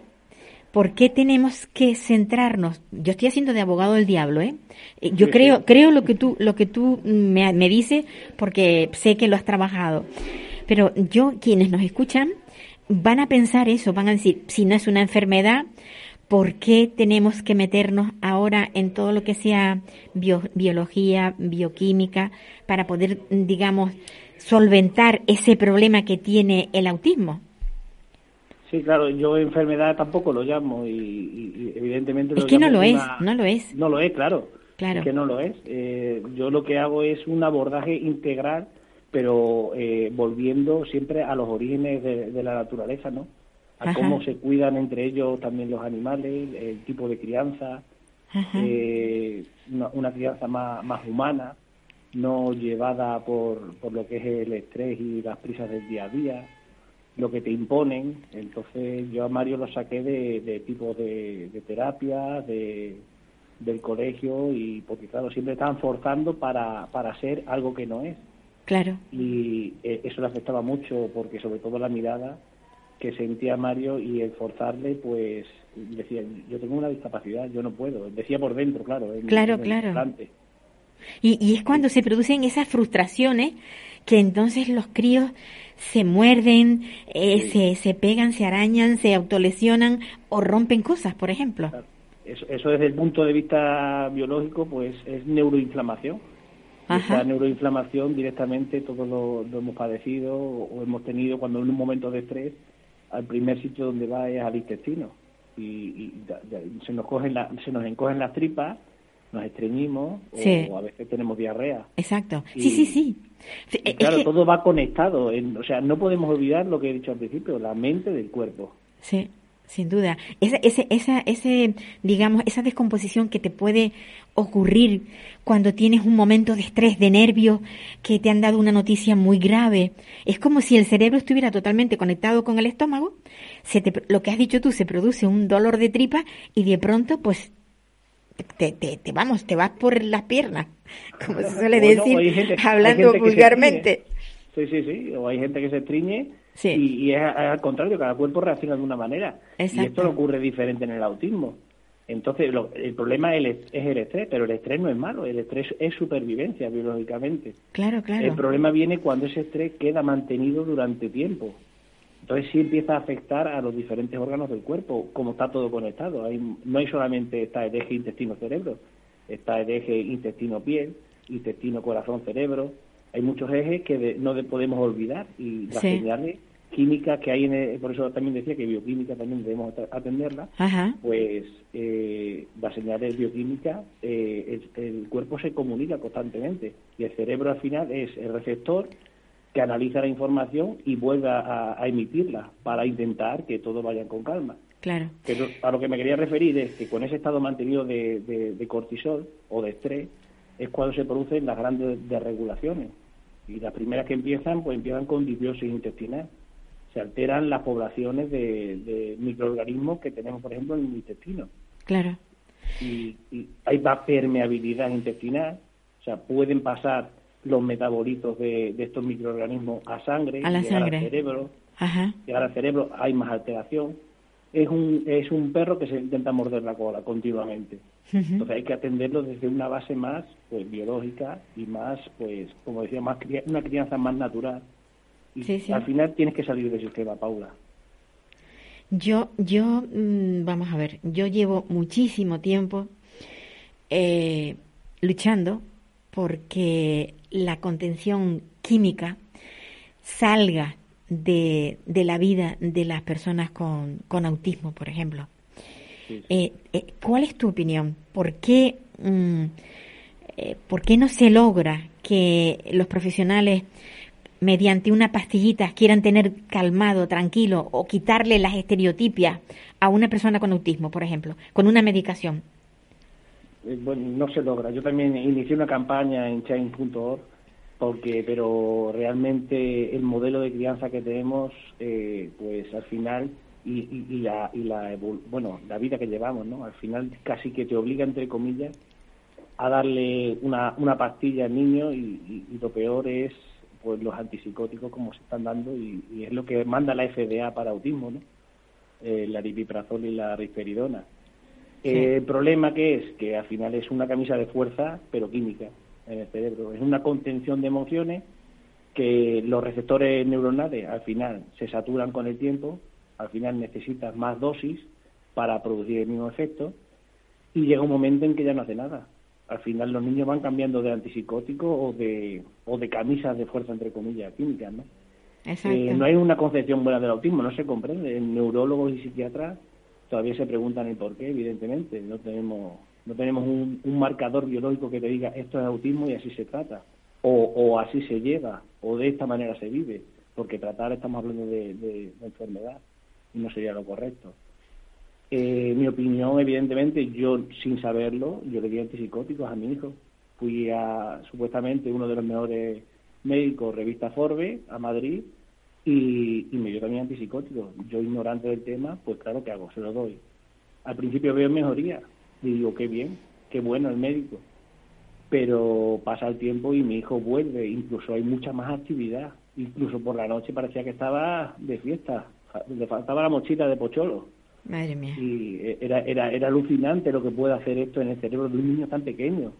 ¿por qué tenemos que centrarnos? Yo estoy haciendo de abogado del diablo, ¿eh? Eh, Yo creo, creo lo que tú, lo que tú me, me dices porque sé que lo has trabajado. Pero yo, quienes nos escuchan, van a pensar eso, van a decir, si no es una enfermedad, ¿por qué tenemos que meternos ahora en todo lo que sea bio- biología, bioquímica, para poder, digamos, solventar ese problema que tiene el autismo? Sí, claro, yo enfermedad tampoco lo llamo y, y- evidentemente Es lo que no lo es, no lo es. No lo es, claro. Claro. Es que no lo es. Eh, yo lo que hago es un abordaje integral, pero eh, volviendo siempre a los orígenes de, de la naturaleza, ¿no? A Ajá. cómo se cuidan entre ellos también los animales, el tipo de crianza, eh, una, una crianza más, más humana, no llevada por, por lo que es el estrés y las prisas del día a día, lo que te imponen. Entonces yo a Mario lo saqué de, de tipo de, de terapia, de, del colegio, y porque claro, siempre estaban forzando para, para ser algo que no es. Claro. Y eh, eso le afectaba mucho porque sobre todo la mirada que sentía Mario y el forzarle, pues decía, yo tengo una discapacidad, yo no puedo. Decía por dentro, claro. en- Claro, en claro. Y, y es cuando se producen esas frustraciones que entonces los críos se muerden, eh, se, se pegan, se arañan, se autolesionan o rompen cosas, por ejemplo. Eso, eso desde el punto de vista biológico, pues es neuroinflamación. Ajá. Esa neuroinflamación directamente todos lo, lo hemos padecido o, o hemos tenido cuando en un momento de estrés, al primer sitio donde va es al intestino. Y, y da- da- se, nos cogen la- se nos encogen las tripas, nos estreñimos Sí. o a veces tenemos diarrea. Exacto. Y- Sí, sí, sí. Y claro, que- todo va conectado. en- o sea, no podemos olvidar lo que he dicho al principio, la mente del cuerpo. Sí, sin duda. Esa, ese, esa, ese, digamos, esa descomposición que te puede ocurrir cuando tienes un momento de estrés, de nervio, que te han dado una noticia muy grave. Es como si el cerebro estuviera totalmente conectado con el estómago. Se te, lo que has dicho tú, se produce un dolor de tripa y de pronto, pues, te, te, te vamos, te vas por las piernas, como se suele Bueno, decir, gente- hablando vulgarmente. Sí, sí, sí. O hay gente que se estriñe Sí. y, y es, al contrario, cada cuerpo reacciona de una manera. Y esto no ocurre diferente en el autismo. Entonces, lo- el problema es el, es el estrés, pero el estrés no es malo, el estrés es supervivencia biológicamente. Claro, claro. El problema viene cuando ese estrés queda mantenido durante tiempo. Entonces sí empieza a afectar a los diferentes órganos del cuerpo, como está todo conectado. Hay, no hay solamente está el eje intestino-cerebro, está el eje intestino-piel, intestino-corazón-cerebro. Hay muchos ejes que de- no de- podemos olvidar y las Sí. señales químicas que hay en el- por eso también decía que bioquímica también debemos at- atenderla Ajá. pues eh, las señales bioquímicas, eh, el, el cuerpo se comunica constantemente y el cerebro al final es el receptor que analiza la información y vuelve a, a emitirla para intentar que todo vaya con calma. Claro. Pero a lo que me quería referir es que con ese estado mantenido de, de- de cortisol o de estrés es cuando se producen las grandes desregulaciones. Y las primeras que empiezan, pues empiezan con disbiosis intestinal. Se alteran las poblaciones de, de microorganismos que tenemos, por ejemplo, en el intestino Claro. y, y hay más permeabilidad intestinal, o sea, pueden pasar los metabolitos de, de estos microorganismos a sangre, A la llegar sangre. al cerebro, Ajá. llegar al cerebro hay más alteración es un, es un perro que se intenta morder la cola continuamente. Entonces hay que atenderlo desde una base más pues biológica y más, pues como decía, más una crianza más natural. Y al final tienes que salir del sistema, Paula. Yo, yo, mm, vamos a ver, yo llevo muchísimo tiempo eh, luchando porque la contención química salga de, de la vida de las personas con, con autismo, por ejemplo. Eh, eh, ¿Cuál es tu opinión? ¿Por qué, mm, eh, ¿Por qué no se logra que los profesionales mediante una pastillita quieran tener calmado, tranquilo o quitarle las estereotipias a una persona con autismo, por ejemplo, con una medicación? Bueno, no se logra. Yo también inicié una campaña en change.org porque pero realmente el modelo de crianza que tenemos eh, pues al final y, y, la, y la bueno la vida que llevamos no al final casi que te obliga entre comillas a darle una, una pastilla al niño y, lo peor es pues los antipsicóticos como se están dando y, es lo que manda la FDA para autismo no eh, la dipiprazol y la risperidona. El problema que es que al final es una camisa de fuerza pero química en el cerebro. Es una contención de emociones que los receptores neuronales al final se saturan con el tiempo, al final necesitas más dosis para producir el mismo efecto y llega un momento en que ya no hace nada. Al final los niños van cambiando de antipsicótico o de, o de camisas de fuerza, entre comillas, químicas, ¿no? Eh, no hay una concepción buena del autismo, no se comprende. Neurólogos y psiquiatras todavía se preguntan el por qué, evidentemente. No tenemos no tenemos un, marcador biológico que te diga esto es autismo y así se trata, o, así se lleva, o de esta manera se vive, porque tratar estamos hablando de, enfermedad y no sería lo correcto. Eh, mi opinión, evidentemente, yo sin saberlo, yo le di antipsicóticos a mi hijo. Fui a supuestamente uno de los mejores médicos, revista Forbes, a Madrid, y, y me dio también antipsicóticos. Yo, ignorante del tema, pues claro que hago, se lo doy. Al principio veo mejoría, y digo, qué bien, qué bueno el médico. Pero pasa el tiempo y mi hijo vuelve, incluso hay mucha más actividad. Incluso por la noche parecía que estaba de fiesta, le faltaba la mochila de pocholo. Madre mía. Y era, era, era alucinante lo que puede hacer esto en el cerebro de un niño tan pequeño.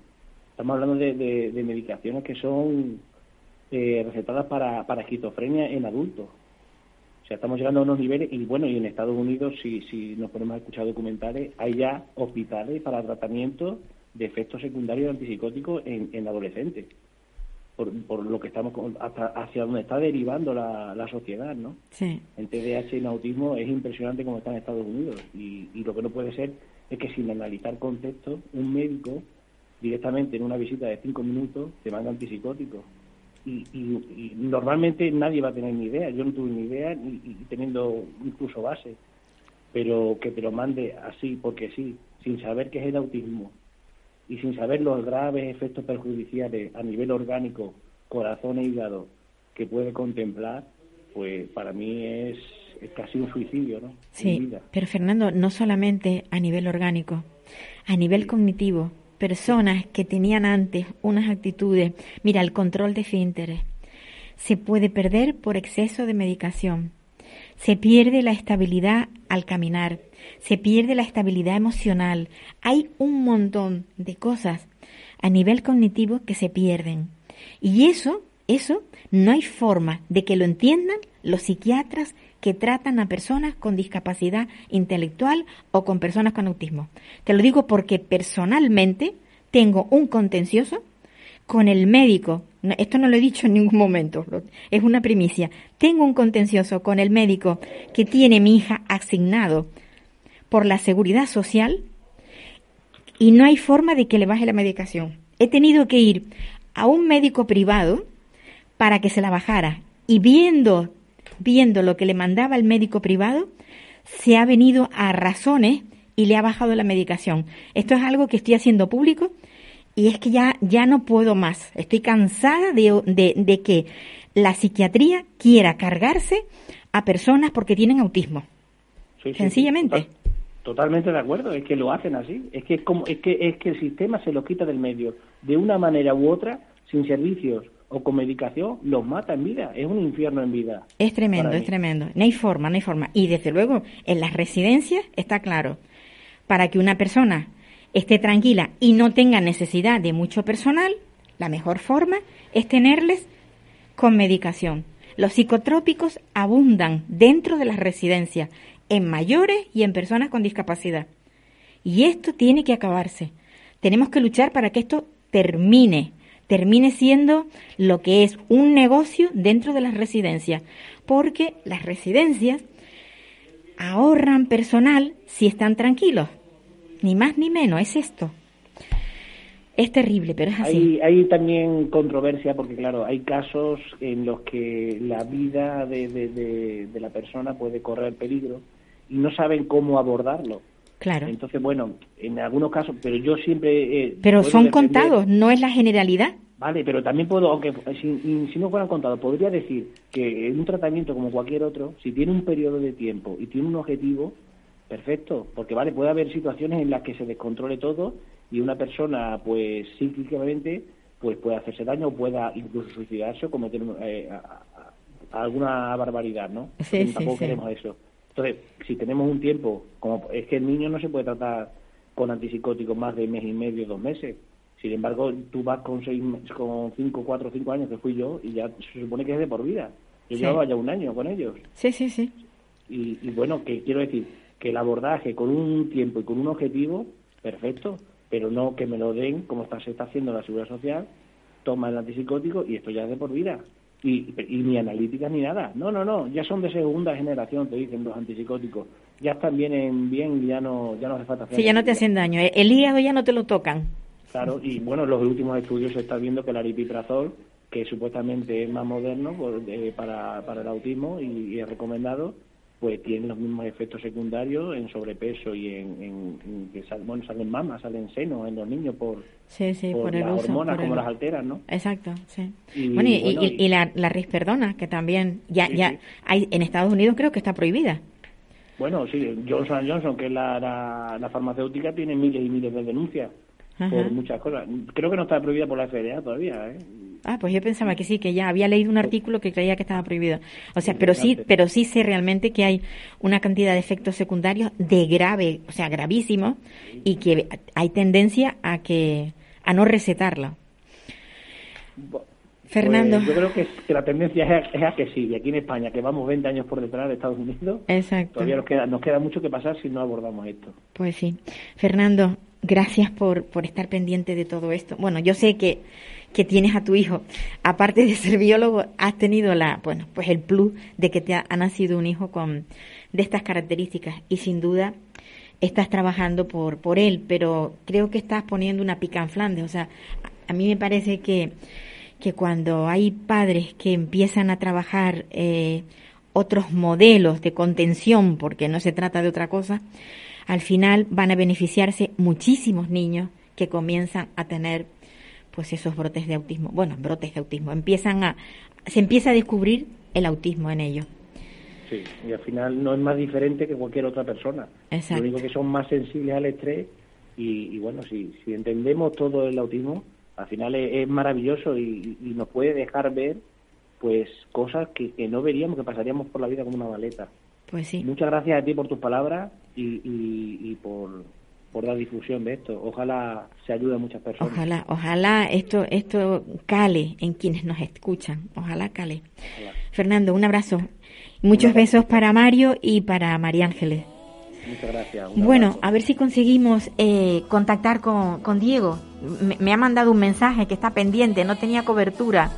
Estamos hablando de, de, medicaciones que son eh, recetadas para, para esquizofrenia en adultos estamos llegando a unos niveles, y bueno, y en Estados Unidos, si, si nos ponemos a escuchar documentales, hay ya hospitales para tratamiento de efectos secundarios antipsicóticos en, adolescentes. Por, por, lo que estamos hasta hacia donde está derivando la, la sociedad, ¿no? Sí. En TDAH y en autismo es impresionante como está en Estados Unidos y, y lo que no puede ser es que sin analizar contexto un médico directamente en una visita de cinco minutos te manda antipsicóticos y, y, normalmente nadie va a tener ni idea. Yo no tuve ni idea y, teniendo incluso base, pero que te lo mande así porque sí, sin saber qué es el autismo y sin saber los graves efectos perjudiciales a nivel orgánico, corazón e hígado que puede contemplar, pues para mí es, es casi un suicidio, ¿no? Sí, pero Fernando, no solamente a nivel orgánico, a nivel cognitivo, personas que tenían antes unas actitudes, mira, el control de esfínteres, se puede perder por exceso de medicación. Se pierde la estabilidad al caminar, se pierde la estabilidad emocional. Hay un montón de cosas a nivel cognitivo que se pierden. Y eso, eso no hay forma de que lo entiendan los psiquiatras que tratan a personas con discapacidad intelectual o con personas con autismo. Te lo digo porque personalmente tengo un contencioso con el médico. Esto no lo he dicho en ningún momento, es una primicia. Tengo un contencioso con el médico que tiene mi hija asignado por la seguridad social y no hay forma de que le baje la medicación. He tenido que ir a un médico privado para que se la bajara y viendo viendo lo que le mandaba el médico privado, se ha venido a razones y le ha bajado la medicación. Esto es algo que estoy haciendo público y es que ya, ya no puedo más. Estoy cansada de, de, que la psiquiatría quiera cargarse a personas porque tienen autismo. Sencillamente. totalmente de acuerdo, es que lo hacen así. Es que, es, como, es, que, es que el sistema se lo quita del medio de una manera u otra, sin servicios o con medicación, los mata en vida. Es un infierno en vida. Es tremendo, es tremendo. No hay forma, no hay forma. Y desde luego, en las residencias está claro, para que una persona esté tranquila y no tenga necesidad de mucho personal, la mejor forma es tenerles con medicación. Los psicotrópicos abundan dentro de las residencias, en mayores y en personas con discapacidad. Y esto tiene que acabarse. Tenemos que luchar para que esto termine termine siendo lo que es un negocio dentro de las residencias, porque las residencias ahorran personal si están tranquilos, ni más ni menos, es esto. Es terrible, pero es así. Hay, también controversia porque, claro, hay casos en los que la vida de, de la persona puede correr peligro y no saben cómo abordarlo. Claro. Entonces, bueno, en algunos casos, pero yo siempre... Eh, pero son contados, no es la generalidad. Vale, pero también puedo, aunque si, no fueran contados, podría decir que en un tratamiento como cualquier otro, si tiene un periodo de tiempo y tiene un objetivo, perfecto, porque vale, puede haber situaciones en las que se descontrole todo y una persona, pues psíquicamente, pues puede hacerse daño o pueda incluso suicidarse o cometer eh, alguna barbaridad, ¿no? Sí, tampoco queremos eso. Entonces, si tenemos un tiempo, como es que el niño no se puede tratar con antipsicóticos más de mes y medio, dos meses. Sin embargo, tú vas con seis, con cinco, cuatro, cinco años que fui yo y ya se supone que es de por vida. Yo llevaba ya un año con ellos. Sí, sí, sí. Y, bueno, que quiero decir que el abordaje con un tiempo y con un objetivo, perfecto, pero no que me lo den como está, se está haciendo la Seguridad Social, toma el antipsicótico y esto ya es de por vida y, ni analíticas ni nada. No, no, no, ya son de segunda generación, te dicen los antipsicóticos. Ya están bien, bien y ya no, ya no hace falta Sí, ya no te hacen daño. ¿eh? El hígado ya no te lo tocan. Claro, y bueno, los últimos estudios se está viendo que el aripiprazol, que supuestamente es más moderno para, para el autismo y es recomendado, pues tienen los mismos efectos secundarios en sobrepeso y en, que bueno, salen mamas, salen senos en los niños por, sí, sí, por, las hormonas como las alteran, ¿no? Exacto, sí. Y, bueno, y, la, la risperdona, que también ya, ya hay en Estados Unidos creo que está prohibida. Bueno, sí, Johnson Johnson, que es la, la, farmacéutica, tiene miles y miles de denuncias por muchas cosas. Creo que no está prohibida por la FDA todavía, ¿eh? Ah, pues yo pensaba que sí, que ya había leído un artículo que creía que estaba prohibido. O sea, pero sí, pero sí sé realmente que hay una cantidad de efectos secundarios de grave, o sea, gravísimo, y que hay tendencia a que a no recetarlo. Fernando. Pues yo creo que, la tendencia es a, que sí, y aquí en España, que vamos 20 años por detrás de Estados Unidos, Exacto. todavía nos queda, nos queda mucho que pasar si no abordamos esto. Pues sí. Fernando, gracias por, por estar pendiente de todo esto. Bueno, yo sé que que tienes a tu hijo, aparte de ser biólogo, has tenido la, bueno, pues el plus de que te ha, nacido un hijo con de estas características. Y sin duda estás trabajando por por él, pero creo que estás poniendo una pica en Flandes, o sea, a mí me parece que que cuando hay padres que empiezan a trabajar eh, otros modelos de contención, porque no se trata de otra cosa, al final van a beneficiarse muchísimos niños que comienzan a tener pues esos brotes de autismo, bueno, brotes de autismo, empiezan a, se empieza a descubrir el autismo en ellos. Sí, y al final no es más diferente que cualquier otra persona. Exacto. Lo único que son más sensibles al estrés y, bueno, si, si entendemos todo el autismo, al final es, maravilloso y, nos puede dejar ver pues cosas que, que, no veríamos, que pasaríamos por la vida como una maleta. Pues sí. Muchas gracias a ti por tus palabras y, y por, por la difusión de esto. Ojalá se ayude a muchas personas. Ojalá, ojalá esto, esto cale en quienes nos escuchan. Ojalá cale. Fernando, un abrazo. Muchos besos para Mario y para María Ángeles. Muchas gracias. Bueno, a ver si conseguimos eh, contactar con, con Diego. Me, ha mandado un mensaje que está pendiente, no tenía cobertura,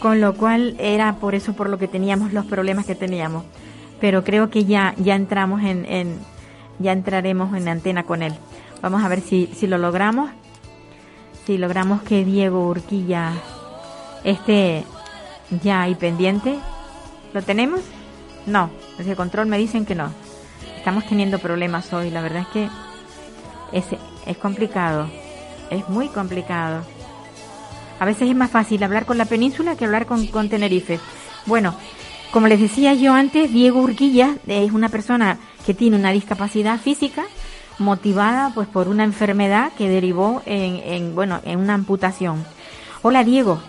con lo cual era por eso por lo que teníamos los problemas que teníamos. Pero creo que ya, ya entramos en ya entraremos en antena con él. Vamos a ver si, si lo logramos. Si logramos que Diego Urquilla esté ya ahí pendiente. ¿Lo tenemos? No, desde control me dicen que no. Estamos teniendo problemas hoy, la verdad es que es, es complicado, es muy complicado. A veces es más fácil hablar con la península que hablar con, con Tenerife. Bueno, como les decía yo antes, Diego Urquilla es una persona que tiene una discapacidad física motivada pues por una enfermedad que derivó en, bueno en una amputación. Hola Diego.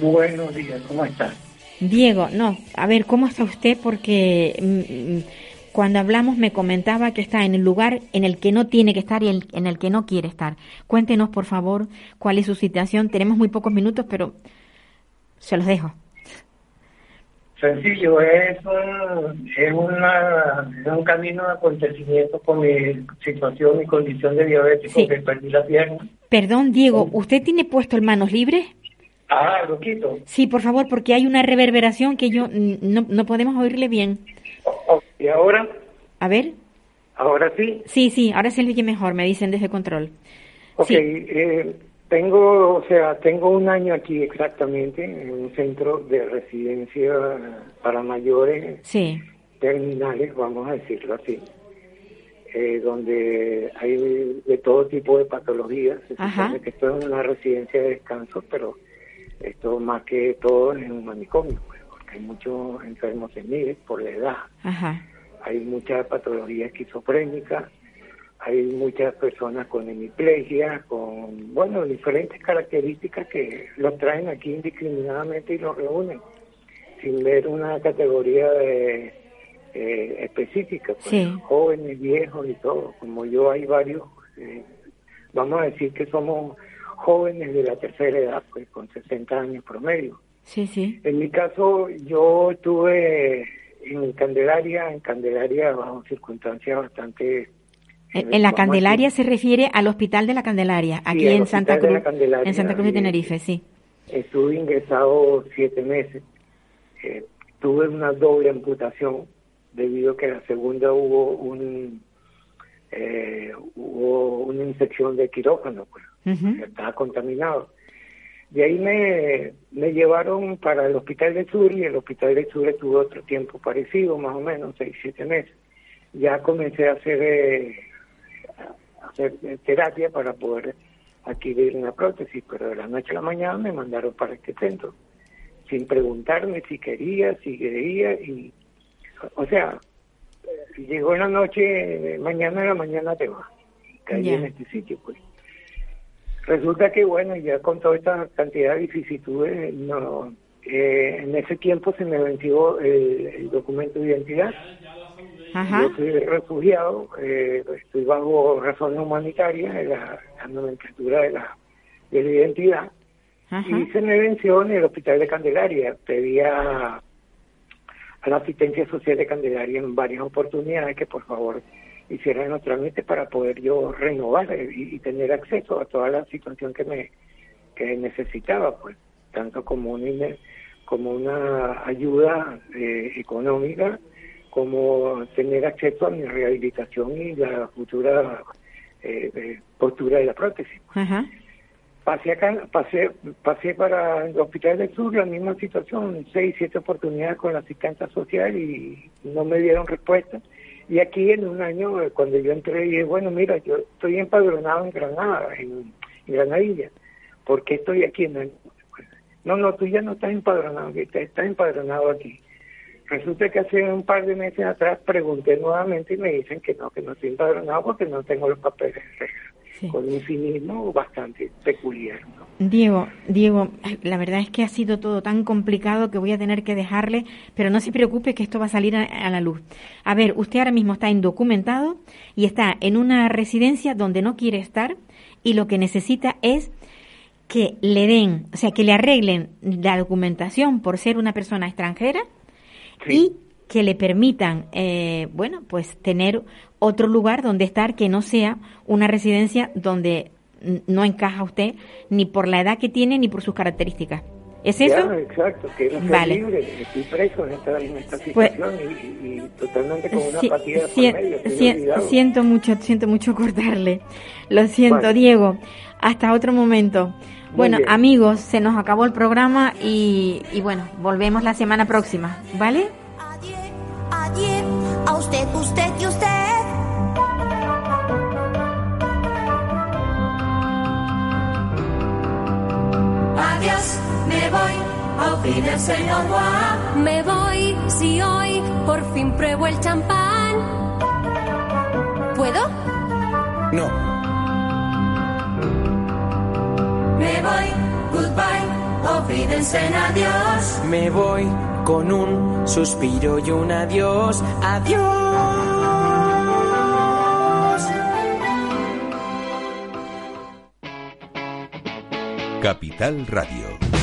Buenos días, ¿cómo estás? Diego, no, a ver, ¿cómo está usted? Porque mm, mm, cuando hablamos me comentaba que está en el lugar en el que no tiene que estar y el- en el que no quiere estar. Cuéntenos, por favor, cuál es su situación. Tenemos muy pocos minutos, pero se los dejo. Sencillo, es un, es una, es un camino de acontecimiento con mi situación, mi condición de diabético, Sí. que perdí la pierna. Perdón, Diego, ¿usted tiene puesto el manos libres? Ah, lo quito. Sí, por favor, porque hay una reverberación que yo no, no podemos oírle bien. Oh, ¿Y ahora? A ver. Ahora sí. Sí, sí, ahora se le oye mejor, me dicen desde control. Ok, Sí. eh, tengo, o sea, tengo un año aquí exactamente en un centro de residencia para mayores Sí, terminales, vamos a decirlo así, eh, donde hay de todo tipo de patologías. Se que esto es una residencia de descanso, pero esto más que todo es un manicomio, pues, porque hay muchos enfermos seniles por la edad, ajá, hay mucha patología esquizofrénica, hay muchas personas con hemiplegia, con, bueno, diferentes características que los traen aquí indiscriminadamente y los reúnen, sin ver una categoría de, eh, específica, pues, Sí. jóvenes, viejos y todo. Como yo hay varios, eh, vamos a decir que somos jóvenes de la tercera edad, pues con 60 años promedio. sí, sí. En mi caso, yo estuve en Candelaria, en Candelaria bajo circunstancias bastante... En, en la Candelaria se refiere al Hospital de la Candelaria, aquí en Santa Cruz, en Santa Cruz de Tenerife, sí. Estuve ingresado siete meses. Eh, tuve una doble amputación debido a que la segunda hubo un eh, hubo una infección de quirófano, pues, Ujú. estaba contaminado. De ahí me, me llevaron para el Hospital del Sur y el Hospital del Sur estuvo otro tiempo parecido, más o menos, seis, siete meses. Ya comencé a hacer, eh, hacer terapia para poder adquirir una prótesis, pero de la noche a la mañana me mandaron para este centro, sin preguntarme si quería, si quería, y, o sea, llegó la noche, mañana en la mañana te vas, y caí en este sitio, pues. Resulta que, bueno, ya con toda esta cantidad de vicisitudes, no, eh, en ese tiempo se me venció el, el documento de identidad. Ajá, Yo soy refugiado, eh, estoy bajo razones humanitarias de la, la nomenclatura de la, de la identidad. ajá, Y se me venció en el hospital de Candelaria. Pedía a la asistencia social de Candelaria en varias oportunidades que por favor hicieran los trámites para poder yo renovar eh, y, y tener acceso a toda la situación que me que necesitaba, pues, tanto como una, ine- como una ayuda eh, económica, como tener acceso a mi rehabilitación y la futura eh, eh, postura de la prótesis. ajá, Pasé acá, pasé, pasé para el Hospital del Sur, la misma situación, seis, siete oportunidades con la asistencia social y no me dieron respuesta. Y aquí en un año, eh, cuando yo entré, dije, bueno, mira, yo estoy empadronado en Granada, en, en Granadilla, ¿por qué estoy aquí en el... No, no, tú ya no estás empadronado, estás empadronado aquí. Resulta que hace un par de meses atrás pregunté nuevamente y me dicen que no, que no estoy empadronado porque no tengo los papeles sí. con un cinismo bastante peculiar. ¿no? Diego, Diego, la verdad es que ha sido todo tan complicado que voy a tener que dejarle, pero no se preocupe que esto va a salir a, a la luz. A ver, usted ahora mismo está indocumentado y está en una residencia donde no quiere estar y lo que necesita es que le den, o sea, que le arreglen la documentación por ser una persona extranjera y que le permitan, eh, bueno, pues tener otro lugar donde estar que no sea una residencia donde no encaja usted ni por la edad que tiene ni por sus características. ¿Es eso? Exacto, quiero ser Vale. libre, estoy preso en esta, en esta Pues- situación y, y- y totalmente con una apatía sí, medio, siento mucho, siento mucho cortarle. Lo siento, Vale. Diego. Hasta otro momento. Bueno, bien. amigos, se nos acabó el programa y, y bueno, volvemos la semana próxima, ¿vale? Adiós, adiós, a usted, usted y usted. Adiós, me voy. Me voy si hoy por fin pruebo el champán. ¿Puedo? Me voy, goodbye, Auf Wiedersehen, adiós. Me voy con un suspiro y un adiós, adiós. Capital Radio.